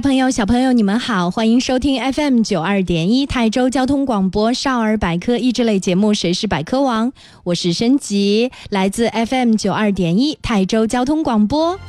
朋友、小朋友，你们好，欢迎收听 FM 九二点一泰州交通广播少儿百科益智类节目《谁是百科王》，我是申吉，来自 FM 九二点一泰州交通广播。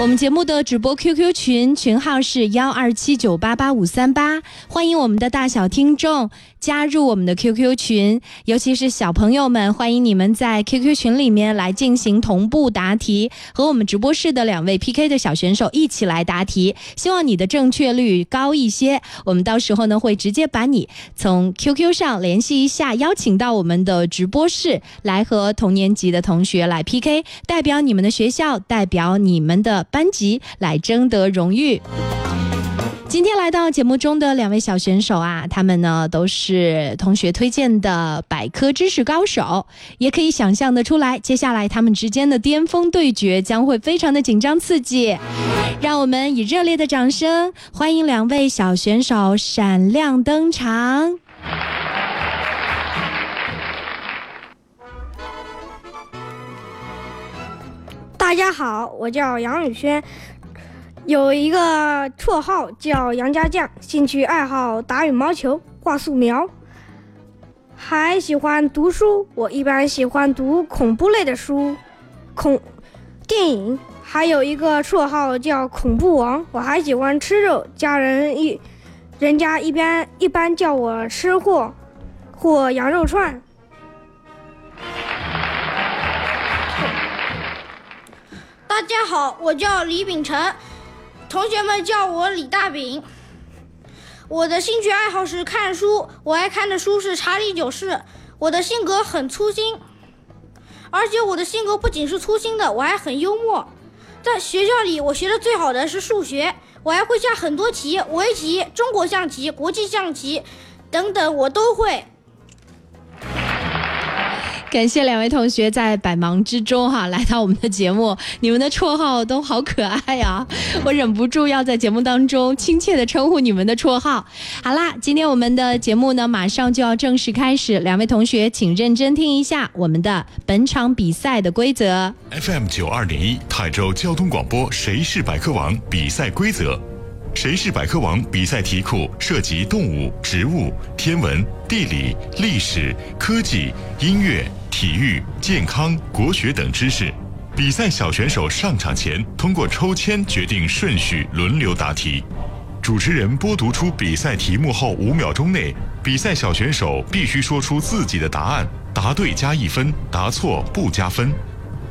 我们节目的直播 QQ 群群号是幺二七九八八五三八，欢迎我们的大小听众。加入我们的 QQ 群，尤其是小朋友们，欢迎你们在 QQ 群里面来进行同步答题，和我们直播室的两位 PK 的小选手一起来答题。希望你的正确率高一些，我们到时候呢会直接把你从 QQ 上联系一下，邀请到我们的直播室来和同年级的同学来 PK，代表你们的学校，代表你们的班级来争得荣誉。今天来到节目中的两位小选手啊，他们呢都是同学推荐的百科知识高手，也可以想象的出来，接下来他们之间的巅峰对决将会非常的紧张刺激。让我们以热烈的掌声欢迎两位小选手闪亮登场。大家好，我叫杨宇轩。有一个绰号叫杨家将，兴趣爱好打羽毛球、画素描，还喜欢读书。我一般喜欢读恐怖类的书、恐电影。还有一个绰号叫恐怖王。我还喜欢吃肉，家人一人家一般一般叫我吃货或羊肉串。大家好，我叫李秉成。同学们叫我李大饼。我的兴趣爱好是看书，我爱看的书是《查理九世》。我的性格很粗心，而且我的性格不仅是粗心的，我还很幽默。在学校里，我学的最好的是数学，我还会下很多棋，围棋、中国象棋、国际象棋等等，我都会。感谢两位同学在百忙之中哈来到我们的节目，你们的绰号都好可爱呀，我忍不住要在节目当中亲切的称呼你们的绰号。好啦，今天我们的节目呢马上就要正式开始，两位同学请认真听一下我们的本场比赛的规则。FM 九二点一泰州交通广播，谁是百科王？比赛规则。谁是百科王？比赛题库涉及动物、植物、天文、地理、历史、科技、音乐、体育、健康、国学等知识。比赛小选手上场前通过抽签决定顺序，轮流答题。主持人播读出比赛题目后五秒钟内，比赛小选手必须说出自己的答案，答对加一分，答错不加分。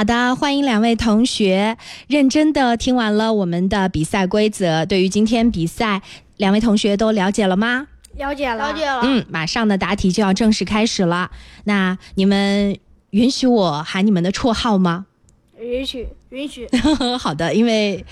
好的，欢迎两位同学认真的听完了我们的比赛规则。对于今天比赛，两位同学都了解了吗？了解了，了解了。嗯，马上的答题就要正式开始了。那你们允许我喊你们的绰号吗？允许。允许。好的，因为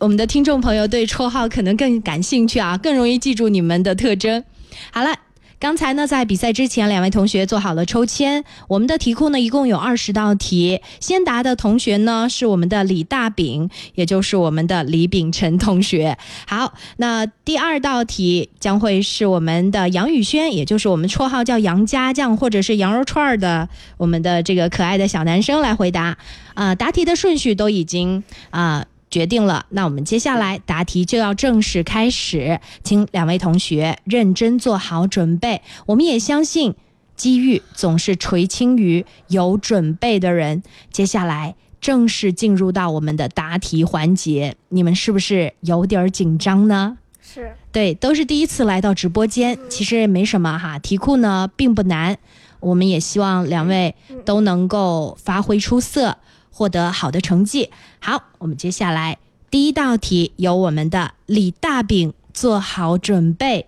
我们的听众朋友对绰号可能更感兴趣啊，更容易记住你们的特征。好了。刚才呢，在比赛之前，两位同学做好了抽签。我们的题库呢，一共有二十道题。先答的同学呢，是我们的李大饼，也就是我们的李秉辰同学。好，那第二道题将会是我们的杨宇轩，也就是我们绰号叫杨家将或者是羊肉串儿的我们的这个可爱的小男生来回答。啊，答题的顺序都已经啊。决定了，那我们接下来答题就要正式开始，请两位同学认真做好准备。我们也相信，机遇总是垂青于有准备的人。接下来正式进入到我们的答题环节，你们是不是有点紧张呢？是对，都是第一次来到直播间，其实也没什么哈。题库呢并不难，我们也希望两位都能够发挥出色。获得好的成绩。好，我们接下来第一道题由我们的李大饼做好准备，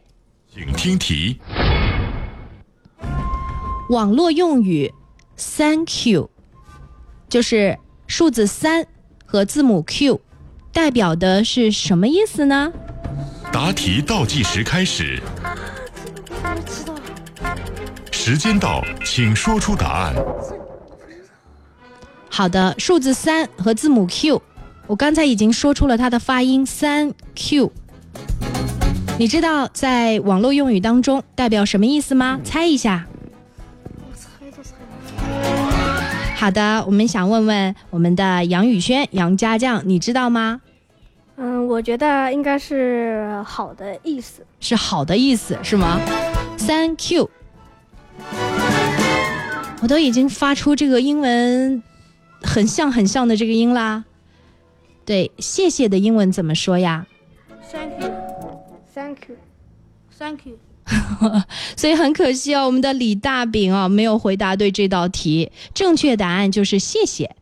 请听题。网络用语 “Thank you” 就是数字三和字母 Q，代表的是什么意思呢？答题倒计时开始，时间到，请说出答案。好的，数字三和字母 Q，我刚才已经说出了它的发音三 Q。你知道在网络用语当中代表什么意思吗？猜一下。我猜都猜不好的，我们想问问我们的杨宇轩、杨家将，你知道吗？嗯，我觉得应该是好的意思。是好的意思是吗？三 Q，我都已经发出这个英文。很像很像的这个音啦，对，谢谢的英文怎么说呀？Thank you, thank you, thank you。所以很可惜哦，我们的李大饼啊没有回答对这道题，正确答案就是谢谢。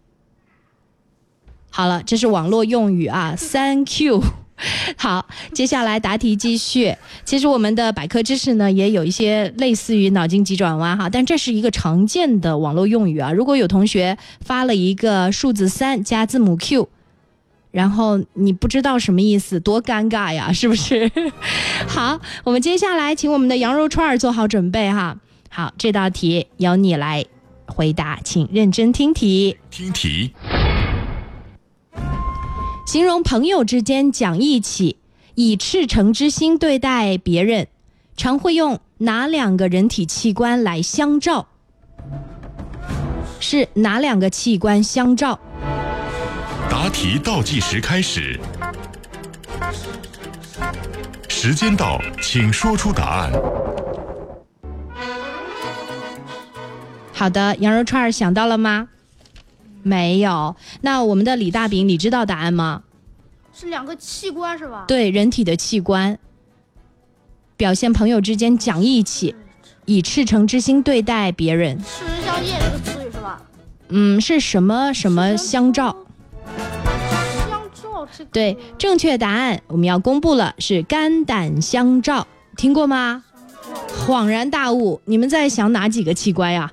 好了，这是网络用语啊，Thank you。好，接下来答题继续。其实我们的百科知识呢，也有一些类似于脑筋急转弯哈，但这是一个常见的网络用语啊。如果有同学发了一个数字三加字母 Q，然后你不知道什么意思，多尴尬呀，是不是？好，我们接下来请我们的羊肉串儿做好准备哈。好，这道题由你来回答，请认真听题。听题。形容朋友之间讲义气，以赤诚之心对待别人，常会用哪两个人体器官来相照？是哪两个器官相照？答题倒计时开始，时间到，请说出答案。好的，羊肉串儿想到了吗？没有，那我们的李大饼，你知道答案吗？是两个器官是吧？对，人体的器官，表现朋友之间讲义气，以赤诚之心对待别人。赤诚相见这个词语是吧？嗯，是什么什么相照？相照是对，正确答案我们要公布了，是肝胆相照，听过吗？恍然大悟，你们在想哪几个器官呀？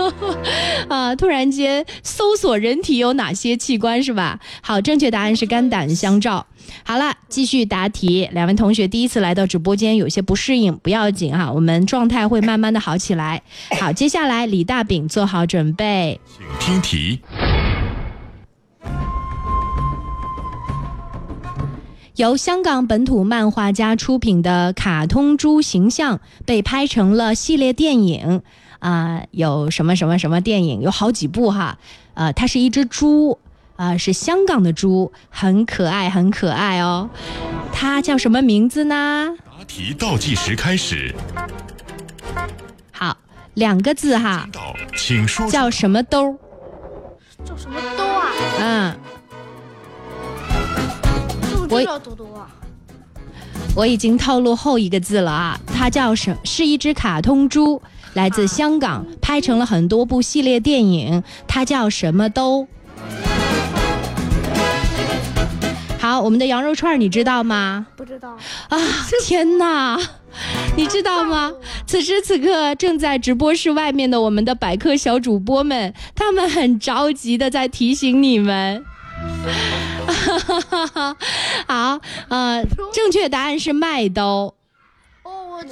啊，突然间搜索人体有哪些器官是吧？好，正确答案是肝胆相照。好了，继续答题。两位同学第一次来到直播间，有些不适应，不要紧哈，我们状态会慢慢的好起来。好，接下来李大饼做好准备，请听题。由香港本土漫画家出品的卡通猪形象被拍成了系列电影，啊，有什么什么什么电影？有好几部哈，呃，它是一只猪，啊，是香港的猪，很可爱，很可爱哦。它叫什么名字呢？答题倒计时开始。好，两个字哈。请说。叫什么兜？叫什么兜啊？嗯。我已经透露后一个字了啊，它叫什？是一只卡通猪，来自香港，拍成了很多部系列电影。它叫什么都？好，我们的羊肉串你知道吗？不知道啊！天哪，你知道吗？此时此刻正在直播室外面的我们的百科小主播们，他们很着急的在提醒你们。好，呃，正确答案是麦兜。哦，我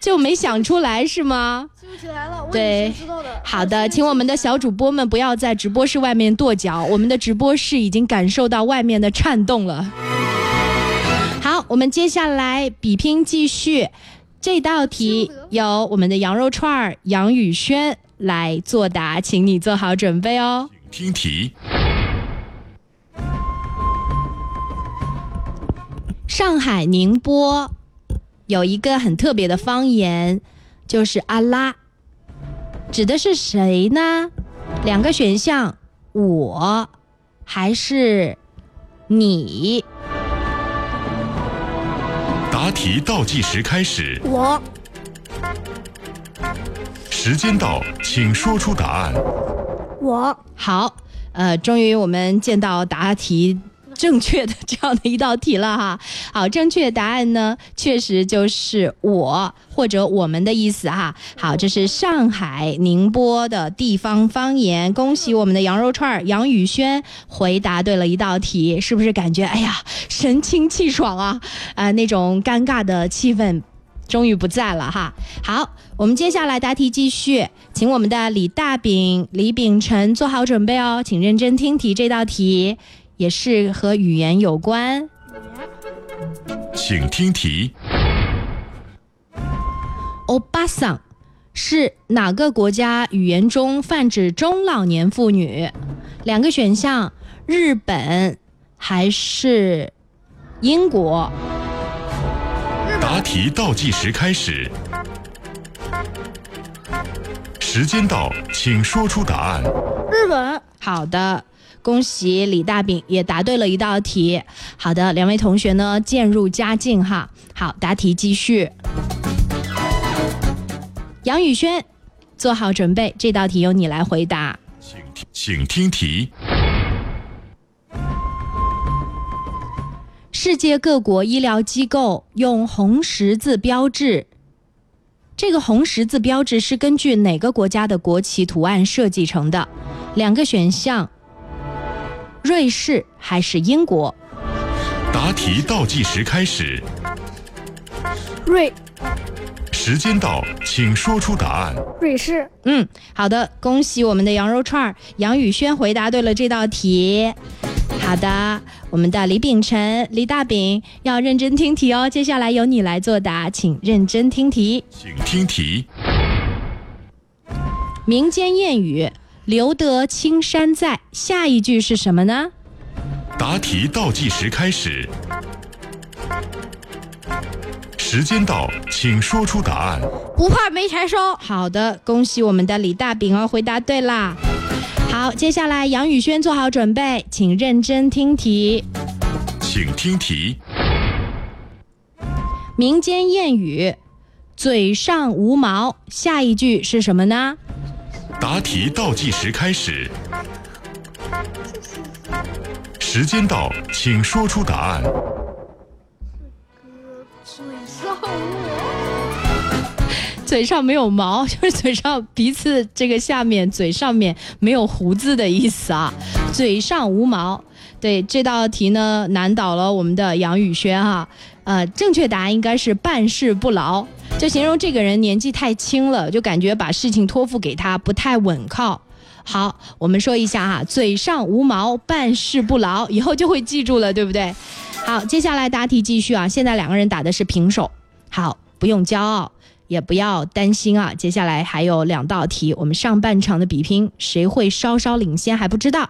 就没想出来是吗？记不起来了，我对知道的。好的，请我们的小主播们不要在直播室外面跺脚，我们的直播室已经感受到外面的颤动了。好，我们接下来比拼继续，这道题由我们的羊肉串儿杨宇轩来作答，请你做好准备哦。听题，上海宁波有一个很特别的方言，就是阿拉，指的是谁呢？两个选项，我还是你？答题倒计时开始，我时间到，请说出答案。我好，呃，终于我们见到答题 正确的这样的一道题了哈。好，正确答案呢，确实就是我或者我们的意思哈。好，这是上海宁波的地方方言。恭喜我们的羊肉串儿杨宇轩回答对了一道题，是不是感觉哎呀神清气爽啊？啊、那种尴尬的气氛。终于不在了哈。好，我们接下来答题继续，请我们的李大饼、李秉辰做好准备哦，请认真听题。这道题也是和语言有关。请听题，欧巴桑是哪个国家语言中泛指中老年妇女？两个选项：日本还是英国？答题倒计时开始，时间到，请说出答案。日本好的，恭喜李大饼也答对了一道题。好的，两位同学呢渐入佳境哈。好，答题继续。杨宇轩，做好准备，这道题由你来回答。请听请听题，世界各国医疗机构用红十字标志，这个红十字标志是根据哪个国家的国旗图案设计成的？两个选项：瑞士还是英国？答题倒计时开始，瑞时间到，请说出答案。瑞士嗯，好的，恭喜我们的羊肉串儿杨宇轩回答对了这道题。好的，我们的李秉辰、李大饼要认真听题哦。接下来由你来作答，请认真听题。请听题，民间谚语“留得青山在”，下一句是什么呢？答题倒计时开始，时间到，请说出答案。不怕没柴烧。好的，恭喜我们的李大饼哦，回答对啦。好，接下来杨宇轩做好准备，请认真听题。请听题，民间谚语“嘴上无毛”，下一句是什么呢？答题倒计时开始，时间到，请说出答案。嘴 上嘴上没有毛，就是嘴上鼻子这个下面嘴上面没有胡子的意思啊。嘴上无毛，对这道题呢难倒了我们的杨宇轩哈。呃，正确答案应该是办事不牢，就形容这个人年纪太轻了，就感觉把事情托付给他不太稳靠。好，我们说一下哈，嘴上无毛，办事不牢，以后就会记住了，对不对？好，接下来答题继续啊，现在两个人打的是平手。好，不用骄傲。也不要担心啊，接下来还有两道题，我们上半场的比拼谁会稍稍领先还不知道。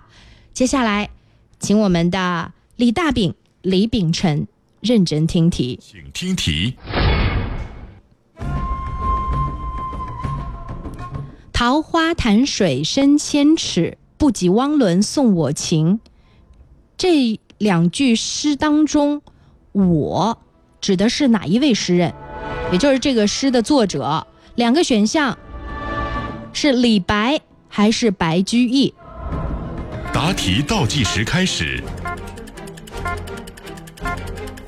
接下来，请我们的李大饼、李秉辰认真听题。请听题，桃花潭水深千尺，不及汪伦送我情。这两句诗当中，我指的是哪一位诗人？也就是这个诗的作者。两个选项是李白还是白居易？答题倒计时开始，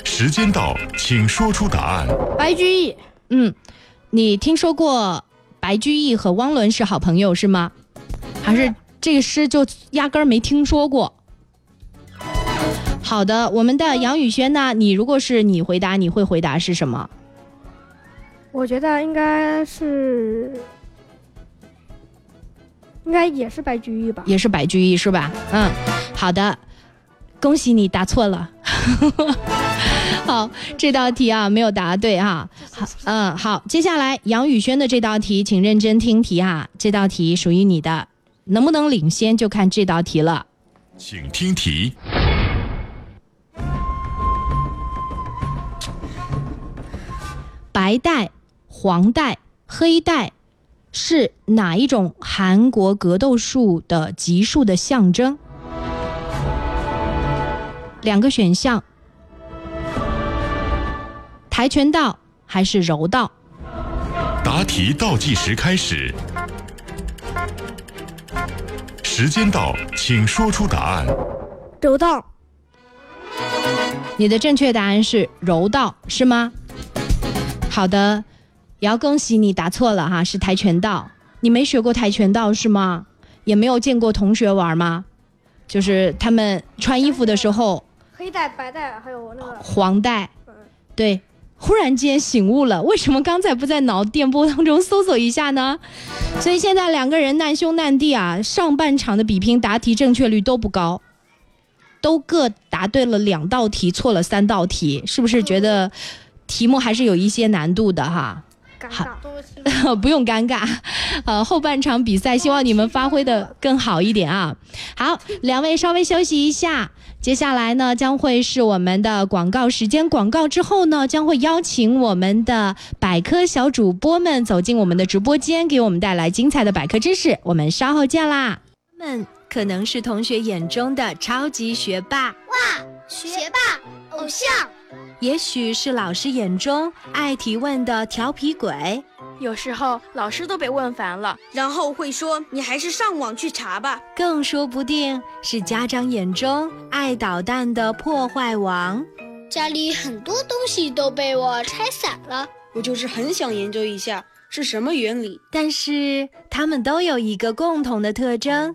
时间到，请说出答案。白居易嗯，你听说过白居易和汪伦是好朋友是吗？还是这个诗就压根儿没听说过？好的，我们的杨宇轩呢？你如果是你回答，你会回答是什么？我觉得应该是，应该也是白居易吧。也是白居易是吧？嗯，好的，恭喜你答错了。好，这道题啊没有答对哈。好，嗯，好，接下来杨宇轩的这道题，请认真听题啊。这道题属于你的，能不能领先就看这道题了。请听题。白带、黄带、黑带是哪一种韩国格斗术的级数的象征？两个选项：跆拳道还是柔道？答题倒计时开始，时间到，请说出答案。柔道。你的正确答案是柔道，是吗？好的，也要恭喜你答错了哈，是跆拳道。你没学过跆拳道是吗？也没有见过同学玩吗？就是他们穿衣服的时候，黑带、白带还有那个黄带，对。忽然间醒悟了，为什么刚才不在脑电波当中搜索一下呢？所以现在两个人难兄难弟啊，上半场的比拼答题正确率都不高，都各答对了两道题，错了三道题，是不是觉得？题目还是有一些难度的哈，好，不用尴尬，呃，后半场比赛希望你们发挥的更好一点啊。好，两位稍微休息一下，接下来呢将会是我们的广告时间，广告之后呢将会邀请我们的百科小主播们走进我们的直播间，给我们带来精彩的百科知识。我们稍后见啦。们可能是同学眼中的超级学霸，哇，学霸偶像。也许是老师眼中爱提问的调皮鬼，有时候老师都被问烦了，然后会说：“你还是上网去查吧。”更说不定是家长眼中爱捣蛋的破坏王。家里很多东西都被我拆散了，我就是很想研究一下是什么原理。但是他们都有一个共同的特征。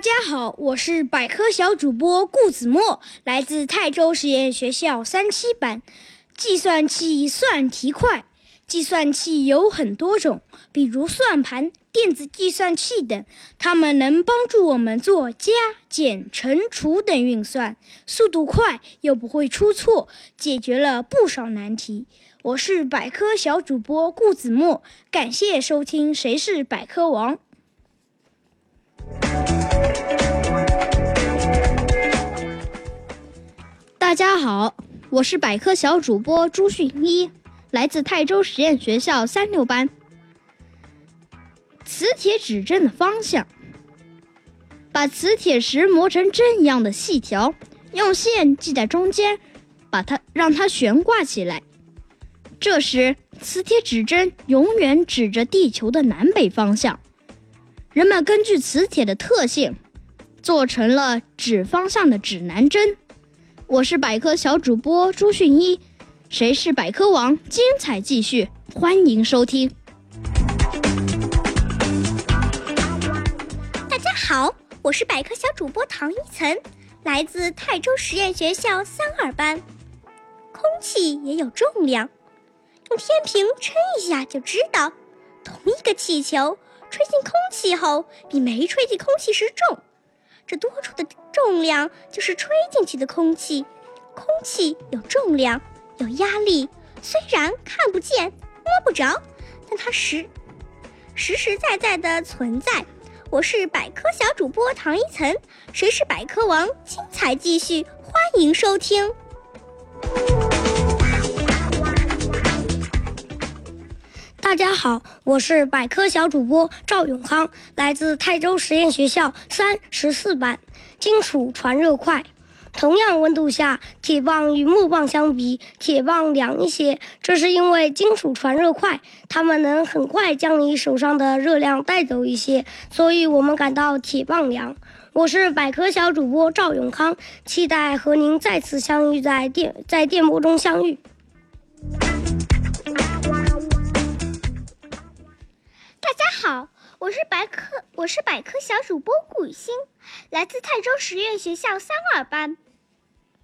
大家好，我是百科小主播顾子墨，来自泰州实验学校三七班。计算器算题快，计算器有很多种，比如算盘、电子计算器等，它们能帮助我们做加、减、乘、除等运算，速度快又不会出错，解决了不少难题。我是百科小主播顾子墨，感谢收听《谁是百科王》。大家好，我是百科小主播朱迅一，来自泰州实验学校三六班。磁铁指针的方向：把磁铁石磨成针一样的细条，用线系在中间，把它让它悬挂起来。这时，磁铁指针永远指着地球的南北方向。人们根据磁铁的特性，做成了指方向的指南针。我是百科小主播朱迅一，谁是百科王？精彩继续，欢迎收听。大家好，我是百科小主播唐一岑，来自泰州实验学校三二班。空气也有重量，用天平称一下就知道。同一个气球吹进空气后，比没吹进空气时重。这多出的重量就是吹进去的空气。空气有重量，有压力，虽然看不见、摸不着，但它实实实在在的存在。我是百科小主播唐一岑，谁是百科王？精彩继续，欢迎收听。大家好，我是百科小主播赵永康，来自泰州实验学校三十四班。金属传热快，同样温度下，铁棒与木棒相比，铁棒凉一些，这是因为金属传热快，它们能很快将你手上的热量带走一些，所以我们感到铁棒凉。我是百科小主播赵永康，期待和您再次相遇在电在电波中相遇。大家好，我是百科，我是百科小主播顾雨欣，来自泰州实验学校三二班。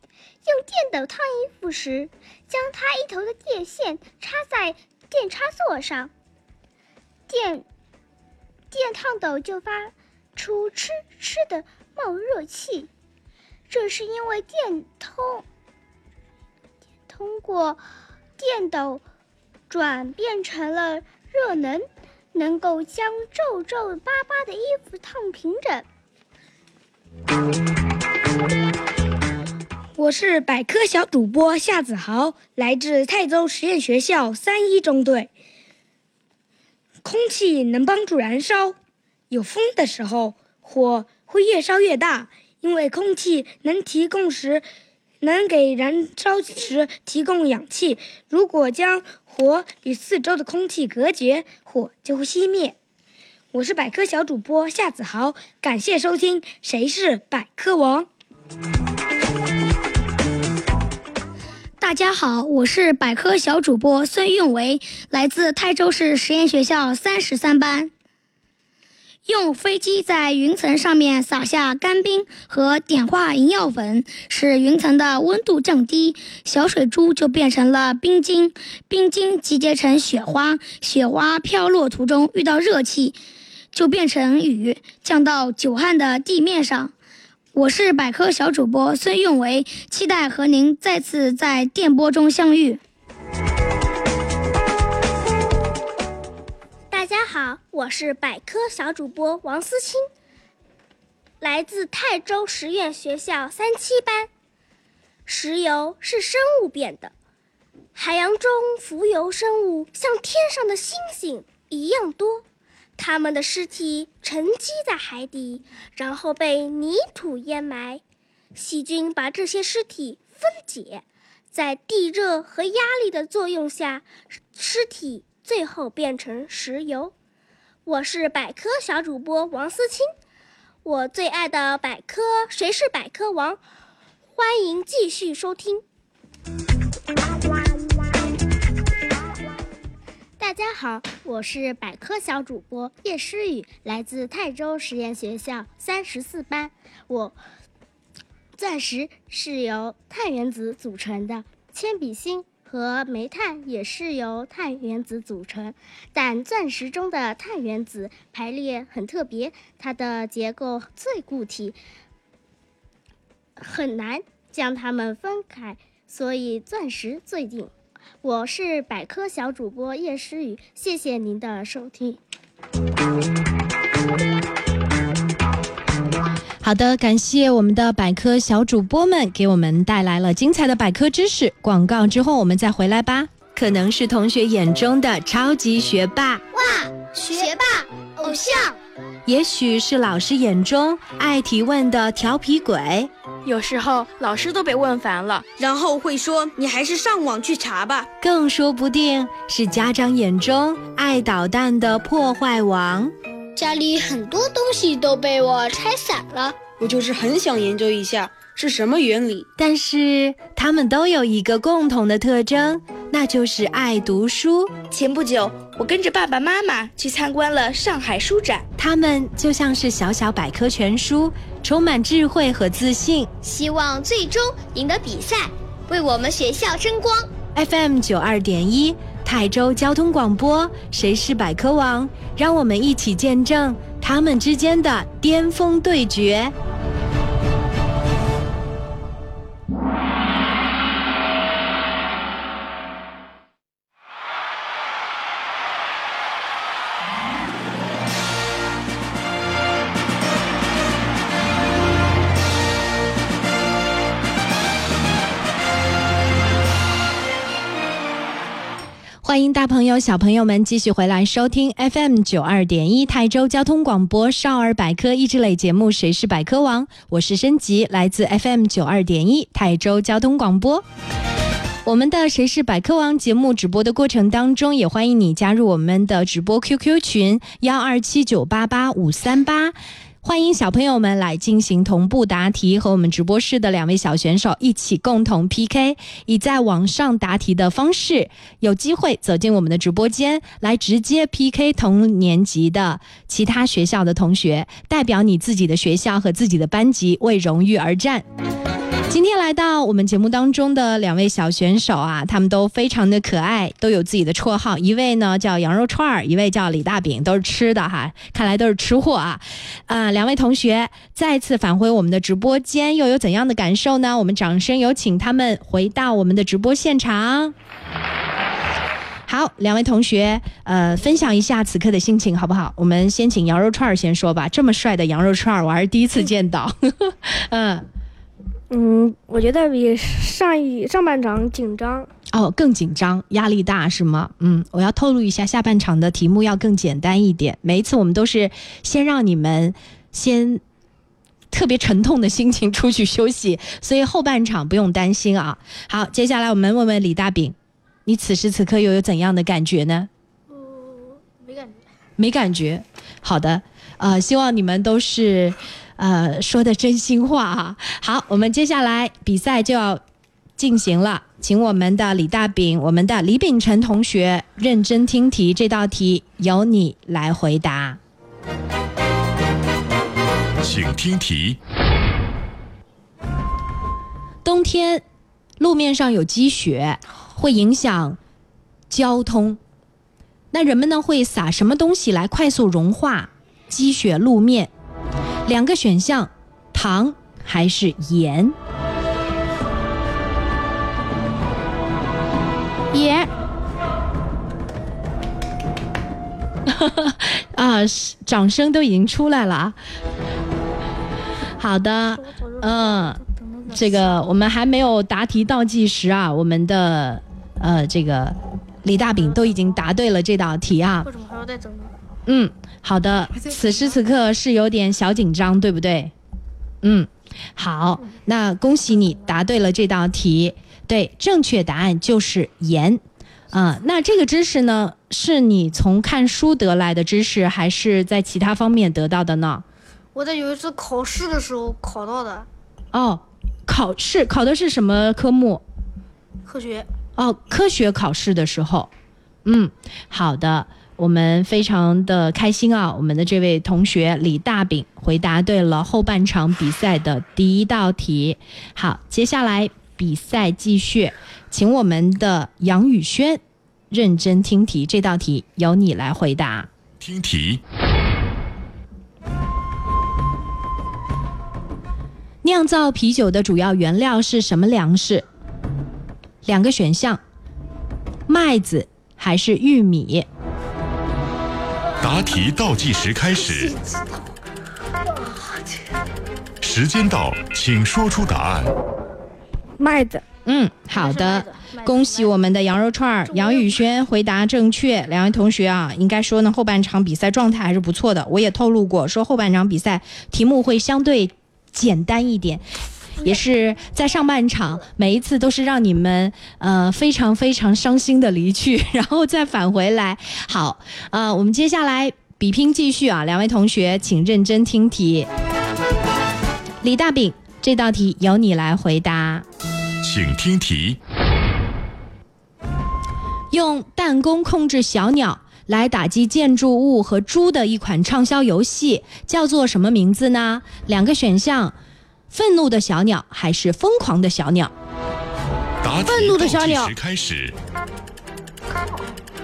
用电斗烫衣服时，将它一头的电线插在电插座上，电电烫斗就发出哧哧的冒热气，这是因为电通通过电斗转变成了热能。能够将皱皱巴巴的衣服烫平整。我是百科小主播夏子豪，来自泰州实验学校三一中队。空气能帮助燃烧，有风的时候，火会越烧越大，因为空气能提供时，能给燃烧时提供氧气。如果将火与四周的空气隔绝，火就会熄灭。我是百科小主播夏子豪，感谢收听《谁是百科王》。大家好，我是百科小主播孙运维，来自泰州市实验学校三十三班。用飞机在云层上面撒下干冰和碘化银药粉，使云层的温度降低，小水珠就变成了冰晶，冰晶集结成雪花，雪花飘落途中遇到热气，就变成雨，降到久旱的地面上。我是百科小主播孙运维，期待和您再次在电波中相遇。大家好，我是百科小主播王思清，来自泰州实验学校三七班。石油是生物变的，海洋中浮游生物像天上的星星一样多，它们的尸体沉积在海底，然后被泥土淹埋。细菌把这些尸体分解，在地热和压力的作用下，尸体。最后变成石油。我是百科小主播王思清，我最爱的百科谁是百科王？欢迎继续收听。大家好，我是百科小主播叶诗雨，来自泰州实验学校三十四班。我钻石是由碳原子组成的，铅笔芯。和煤炭也是由碳原子组成，但钻石中的碳原子排列很特别，它的结构最固体，很难将它们分开，所以钻石最硬。我是百科小主播叶诗雨，谢谢您的收听。好的，感谢我们的百科小主播们给我们带来了精彩的百科知识。广告之后我们再回来吧。可能是同学眼中的超级学霸，哇，学霸偶像；也许是老师眼中爱提问的调皮鬼，有时候老师都被问烦了，然后会说你还是上网去查吧。更说不定是家长眼中爱捣蛋的破坏王。家里很多东西都被我拆散了，我就是很想研究一下是什么原理。但是他们都有一个共同的特征，那就是爱读书。前不久，我跟着爸爸妈妈去参观了上海书展，他们就像是小小百科全书，充满智慧和自信，希望最终赢得比赛，为我们学校争光。FM 九二点一。泰州交通广播，谁是百科王？让我们一起见证他们之间的巅峰对决。欢迎大朋友、小朋友们继续回来收听 FM 九二点一台州交通广播少儿百科益智类节目《谁是百科王》，我是申吉，来自 FM 九二点一台州交通广播。我们的《谁是百科王》节目直播的过程当中，也欢迎你加入我们的直播 QQ 群幺二七九八八五三八。欢迎小朋友们来进行同步答题，和我们直播室的两位小选手一起共同 PK，以在网上答题的方式，有机会走进我们的直播间，来直接 PK 同年级的其他学校的同学，代表你自己的学校和自己的班级为荣誉而战。今天来到我们节目当中的两位小选手啊，他们都非常的可爱，都有自己的绰号。一位呢叫羊肉串儿，一位叫李大饼，都是吃的哈，看来都是吃货啊。啊，两位同学再次返回我们的直播间，又有怎样的感受呢？我们掌声有请他们回到我们的直播现场。好，两位同学，呃，分享一下此刻的心情好不好？我们先请羊肉串儿先说吧。这么帅的羊肉串儿，我还是第一次见到。嗯。嗯，我觉得比上一上半场紧张哦，更紧张，压力大是吗？嗯，我要透露一下，下半场的题目要更简单一点。每一次我们都是先让你们先特别沉痛的心情出去休息，所以后半场不用担心啊。好，接下来我们问问李大饼，你此时此刻又有怎样的感觉呢？嗯，没感觉，没感觉。好的，呃，希望你们都是。呃，说的真心话哈。好，我们接下来比赛就要进行了，请我们的李大饼、我们的李秉辰同学认真听题，这道题由你来回答。请听题：冬天路面上有积雪，会影响交通，那人们呢会撒什么东西来快速融化积雪路面？两个选项，糖还是盐？盐。啊，掌声都已经出来了啊！好的，嗯，这个我们还没有答题倒计时啊，我们的呃这个李大饼都已经答对了这道题啊。为什么还要再？嗯。好的，此时此刻是有点小紧张，对不对？嗯，好，那恭喜你答对了这道题。对，正确答案就是盐。啊，那这个知识呢，是你从看书得来的知识，还是在其他方面得到的呢？我在有一次考试的时候考到的。哦，考试考的是什么科目？科学。哦，科学考试的时候。嗯，好的。我们非常的开心啊！我们的这位同学李大饼回答对了后半场比赛的第一道题。好，接下来比赛继续，请我们的杨宇轩认真听题，这道题由你来回答。听题：酿造啤酒的主要原料是什么粮食？两个选项：麦子还是玉米？答题倒计时开始，时间到，请说出答案。麦子，嗯，好的，恭喜我们的羊肉串儿杨宇轩回答正确。两位同学啊，应该说呢，后半场比赛状态还是不错的。我也透露过，说后半场比赛题目会相对简单一点。也是在上半场，每一次都是让你们呃非常非常伤心的离去，然后再返回来。好，呃，我们接下来比拼继续啊，两位同学请认真听题。李大饼，这道题由你来回答。请听题。用弹弓控制小鸟来打击建筑物和猪的一款畅销游戏，叫做什么名字呢？两个选项。愤怒的小鸟还是疯狂的小鸟？愤怒的小鸟。开始。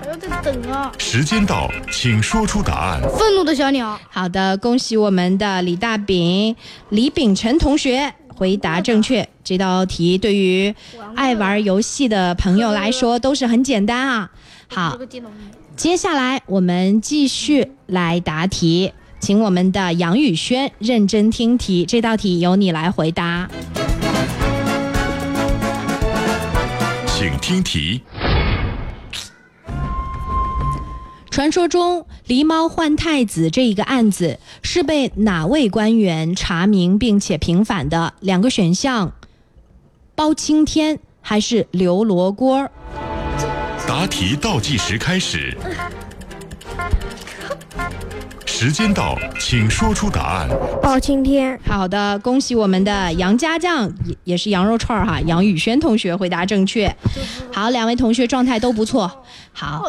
还要再等啊！时间到，请说出答案。愤怒的小鸟。好的，恭喜我们的李大饼、李秉辰同学回答正确。这道题对于爱玩游戏的朋友来说都是很简单啊。好，接下来我们继续来答题。请我们的杨宇轩认真听题，这道题由你来回答。请听题：传说中狸猫换太子这一个案子是被哪位官员查明并且平反的？两个选项：包青天还是刘罗锅？答题倒计时开始，时间到，请说出答案。包青天。好的，恭喜我们的杨家将，也也是羊肉串儿哈。杨宇轩同学回答正确。好，两位同学状态都不错。好，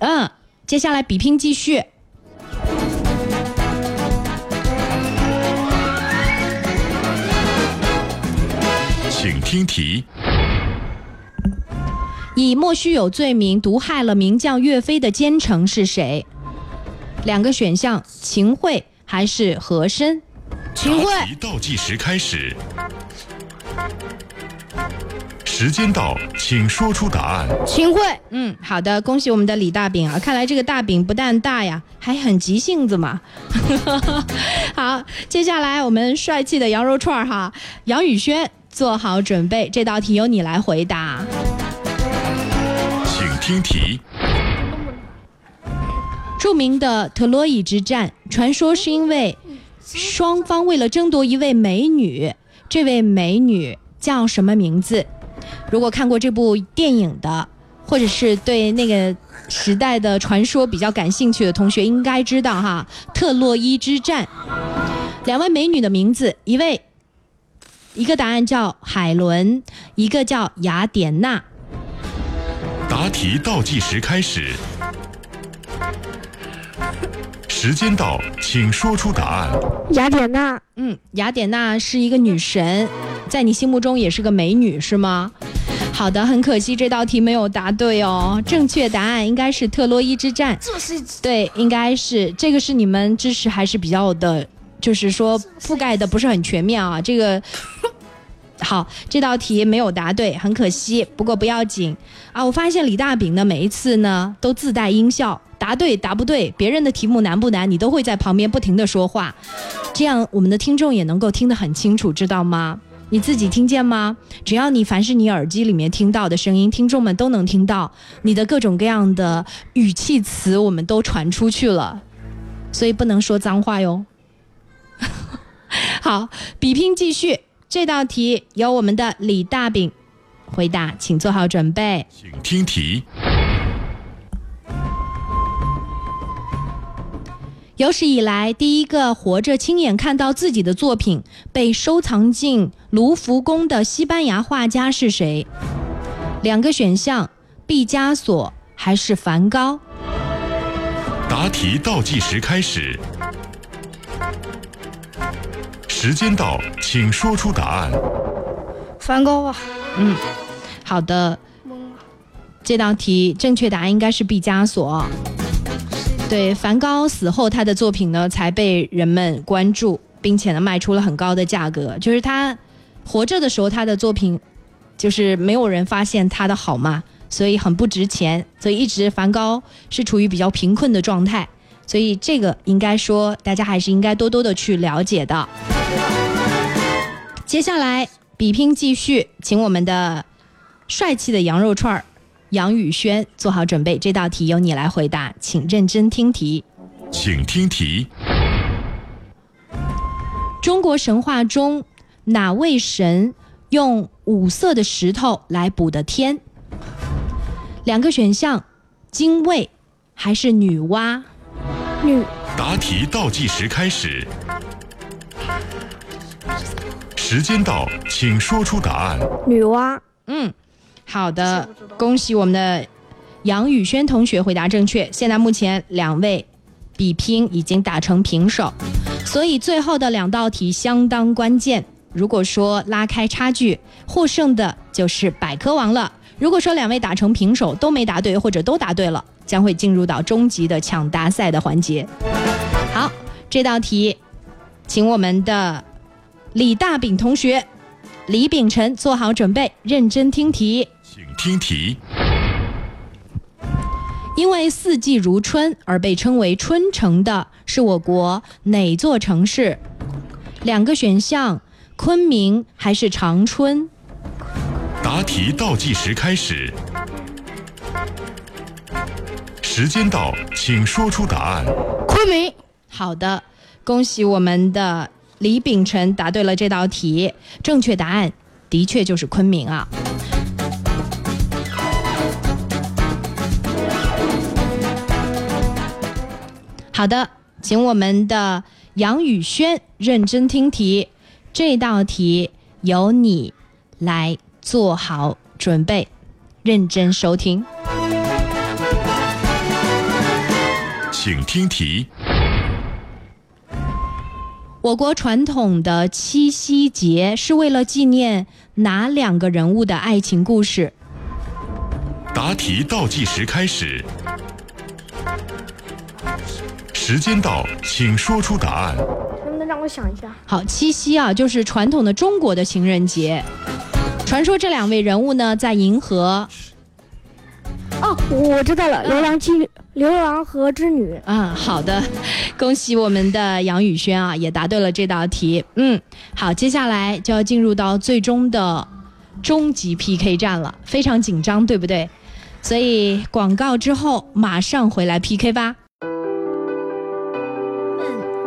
嗯。接下来比拼继续，请听题：以莫须有罪名毒害了名将岳飞的奸臣是谁？两个选项：秦桧还是和珅？秦桧。倒计时开始。时间到，请说出答案。秦桧，嗯，好的，恭喜我们的李大饼啊！看来这个大饼不但大呀，还很急性子嘛。好，接下来我们帅气的羊肉串儿哈，杨宇轩做好准备，这道题由你来回答。听题。著名的特洛伊之战，传说是因为双方为了争夺一位美女，这位美女叫什么名字？如果看过这部电影的，或者是对那个时代的传说比较感兴趣的同学，应该知道哈，特洛伊之战，两位美女的名字，一位，一个答案叫海伦，一个叫雅典娜。答题倒计时开始，时间到，请说出答案。雅典娜，嗯，雅典娜是一个女神，在你心目中也是个美女是吗？好的，很可惜这道题没有答对哦。正确答案应该是特洛伊之战。这是对，应该是这个是你们知识还是比较的，就是说覆盖的不是很全面啊。这个好，这道题没有答对，很可惜。不过不要紧啊，我发现李大饼呢每一次呢都自带音效，答对答不对，别人的题目难不难，你都会在旁边不停的说话，这样我们的听众也能够听得很清楚，知道吗？你自己听见吗？只要你凡是你耳机里面听到的声音，听众们都能听到你的各种各样的语气词，我们都传出去了，所以不能说脏话哟。好，比拼继续，这道题由我们的李大饼回答，请做好准备。请听题。有史以来第一个活着亲眼看到自己的作品被收藏进卢浮宫的西班牙画家是谁？两个选项：毕加索还是梵高？答题倒计时开始，时间到，请说出答案。梵高啊，嗯，好的。这道题正确答案应该是毕加索。对，梵高死后，他的作品呢才被人们关注，并且呢卖出了很高的价格。就是他活着的时候，他的作品就是没有人发现他的好嘛，所以很不值钱。所以一直梵高是处于比较贫困的状态。所以这个应该说，大家还是应该多多的去了解的。接下来比拼继续，请我们的帅气的羊肉串儿。杨宇轩，做好准备，这道题由你来回答，请认真听题。请听题。中国神话中，哪位神用五色的石头来补的天？两个选项：精卫还是女娲？女。答题倒计时开始，时间到，请说出答案。女娲。嗯。好的，恭喜我们的杨宇轩同学回答正确。现在目前两位比拼已经打成平手，所以最后的两道题相当关键。如果说拉开差距，获胜的就是百科王了。如果说两位打成平手都没答对，或者都答对了，将会进入到终极的抢答赛的环节。好，这道题，请我们的李大饼同学李秉辰做好准备，认真听题。请听题。因为四季如春而被称为春城的是我国哪座城市？两个选项：昆明还是长春？答题倒计时开始，时时间到，请说出答案。昆明。好的，恭喜我们的李秉辰答对了这道题，正确答案的确就是昆明啊。好的，请我们的杨宇轩认真听题，这道题由你来做好准备，认真收听。请听题。我国传统的七夕节是为了纪念哪两个人物的爱情故事？答题倒计时开始。时间到，请说出答案。能不能让我想一下？好，七夕啊，就是传统的中国的情人节。传说这两位人物呢，在银河。哦，我知道了，《牛郎织牛郎和织女》。嗯，好的，恭喜我们的杨宇轩啊，也答对了这道题。嗯，好，接下来就要进入到最终的终极 PK 战了，非常紧张，对不对？所以广告之后马上回来 PK 吧。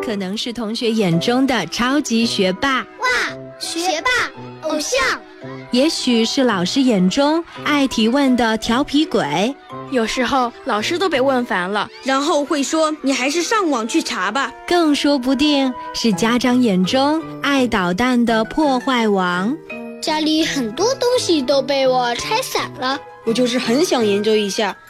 可能是同学眼中的超级学霸，哇，学霸偶像；也许是老师眼中爱提问的调皮鬼，有时候老师都被问烦了，然后会说你还是上网去查吧。更说不定是家长眼中爱捣蛋的破坏王，家里很多东西都被我拆散了，我就是很想研究一下。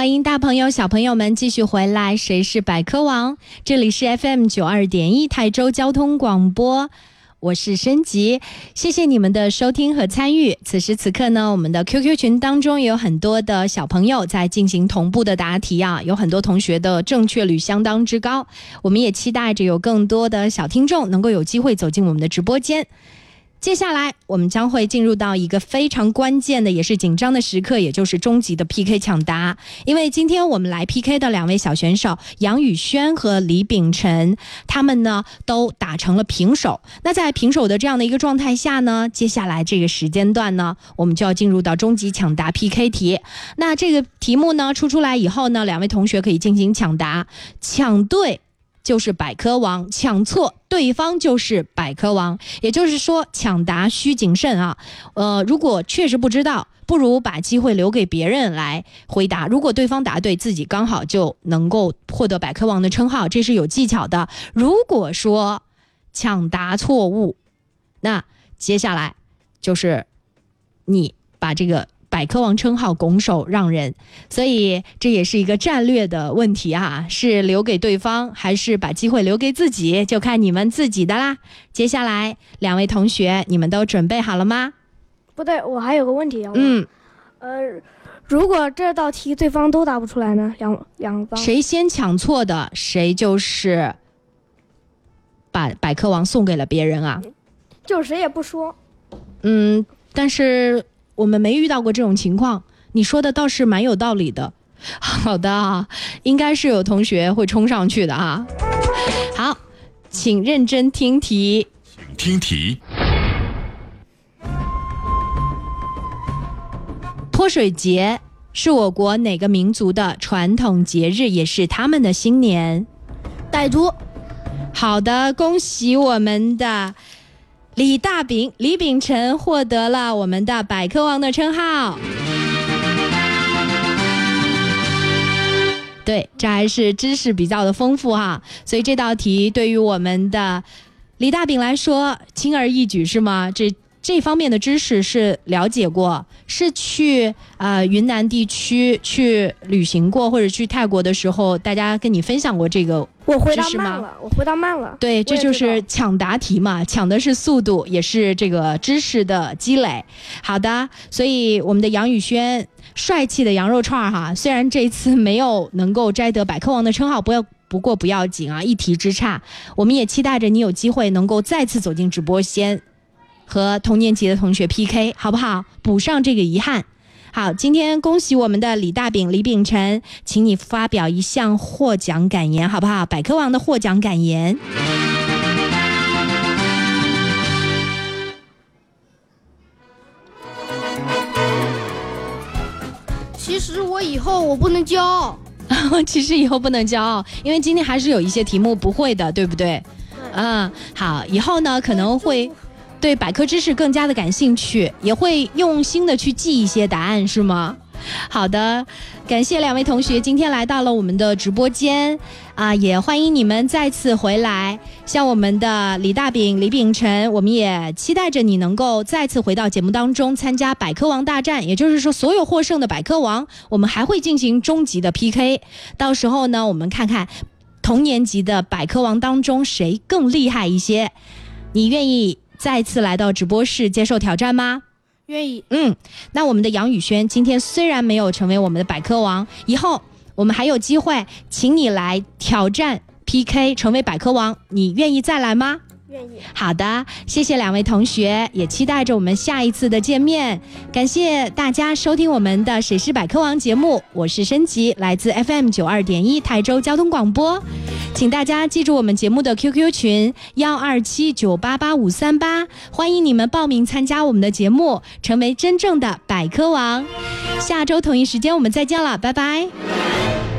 欢迎大朋友、小朋友们继续回来。谁是百科王？这里是 FM 九二点一泰州交通广播，我是升级。谢谢你们的收听和参与。此时此刻呢，我们的 QQ 群当中也有很多的小朋友在进行同步的答题啊，有很多同学的正确率相当之高。我们也期待着有更多的小听众能够有机会走进我们的直播间。接下来，我们将会进入到一个非常关键的，也是紧张的时刻，也就是终极的 PK 抢答。因为今天我们来 PK 的两位小选手杨宇轩和李秉辰，他们呢都打成了平手。那在平手的这样的一个状态下呢，接下来这个时间段呢，我们就要进入到终极抢答 PK 题。那这个题目呢出出来以后呢，两位同学可以进行抢答，抢对。就是百科王，抢错对方就是百科王。也就是说，抢答需谨慎啊。呃，如果确实不知道，不如把机会留给别人来回答。如果对方答对，自己刚好就能够获得百科王的称号，这是有技巧的。如果说抢答错误，那接下来就是你把这个。百科王称号拱手让人，所以这也是一个战略的问题啊，是留给对方还是把机会留给自己，就看你们自己的啦。接下来两位同学，你们都准备好了吗？不对，我还有个问题要问。嗯，呃，如果这道题对方都答不出来呢？两两方谁先抢错的，谁就是把百科王送给了别人啊？就谁也不说。嗯，但是。我们没遇到过这种情况，你说的倒是蛮有道理的。好的啊，应该是有同学会冲上去的啊。好，请认真听题。请听题。泼水节是我国哪个民族的传统节日，也是他们的新年？傣族。好的，恭喜我们的。李大炳、李秉辰获得了我们的百科王的称号。对，这还是知识比较的丰富哈，所以这道题对于我们的李大炳来说轻而易举是吗？这这方面的知识是了解过，是去呃云南地区去旅行过，或者去泰国的时候，大家跟你分享过这个我回答？慢了，我回答慢了。对，这就是抢答题嘛，抢的是速度，也是这个知识的积累。好的，所以我们的杨宇轩帅气的羊肉串儿哈，虽然这次没有能够摘得百科王的称号，不要。不过不要紧啊，一题之差。我们也期待着你有机会能够再次走进直播间，和同年级的同学 PK，好不好？补上这个遗憾。好，今天恭喜我们的李大饼李秉辰，请你发表一项获奖感言，好不好？百科王的获奖感言。其实我以后我不能骄傲。其实以后不能骄傲，因为今天还是有一些题目不会的，对不对？嗯，好，以后呢可能会对百科知识更加的感兴趣，也会用心的去记一些答案，是吗？好的，感谢两位同学今天来到了我们的直播间啊，也欢迎你们再次回来。像我们的李大饼、李秉辰，我们也期待着你能够再次回到节目当中参加百科王大战。也就是说，所有获胜的百科王，我们还会进行终极的 PK。到时候呢，我们看看同年级的百科王当中谁更厉害一些。你愿意再次来到直播室接受挑战吗？愿意。嗯，那我们的杨宇轩今天虽然没有成为我们的百科王，以后我们还有机会请你来挑战 PK，成为百科王，你愿意再来吗？愿意。好的，谢谢两位同学，也期待着我们下一次的见面。感谢大家收听我们的《谁是百科王》节目，我是申吉，来自 FM 九二点一台州交通广播。请大家记住我们节目的 QQ 群幺二七九八八五三八，欢迎你们报名参加我们的节目，成为真正的百科王。下周同一时间我们再见了，拜拜。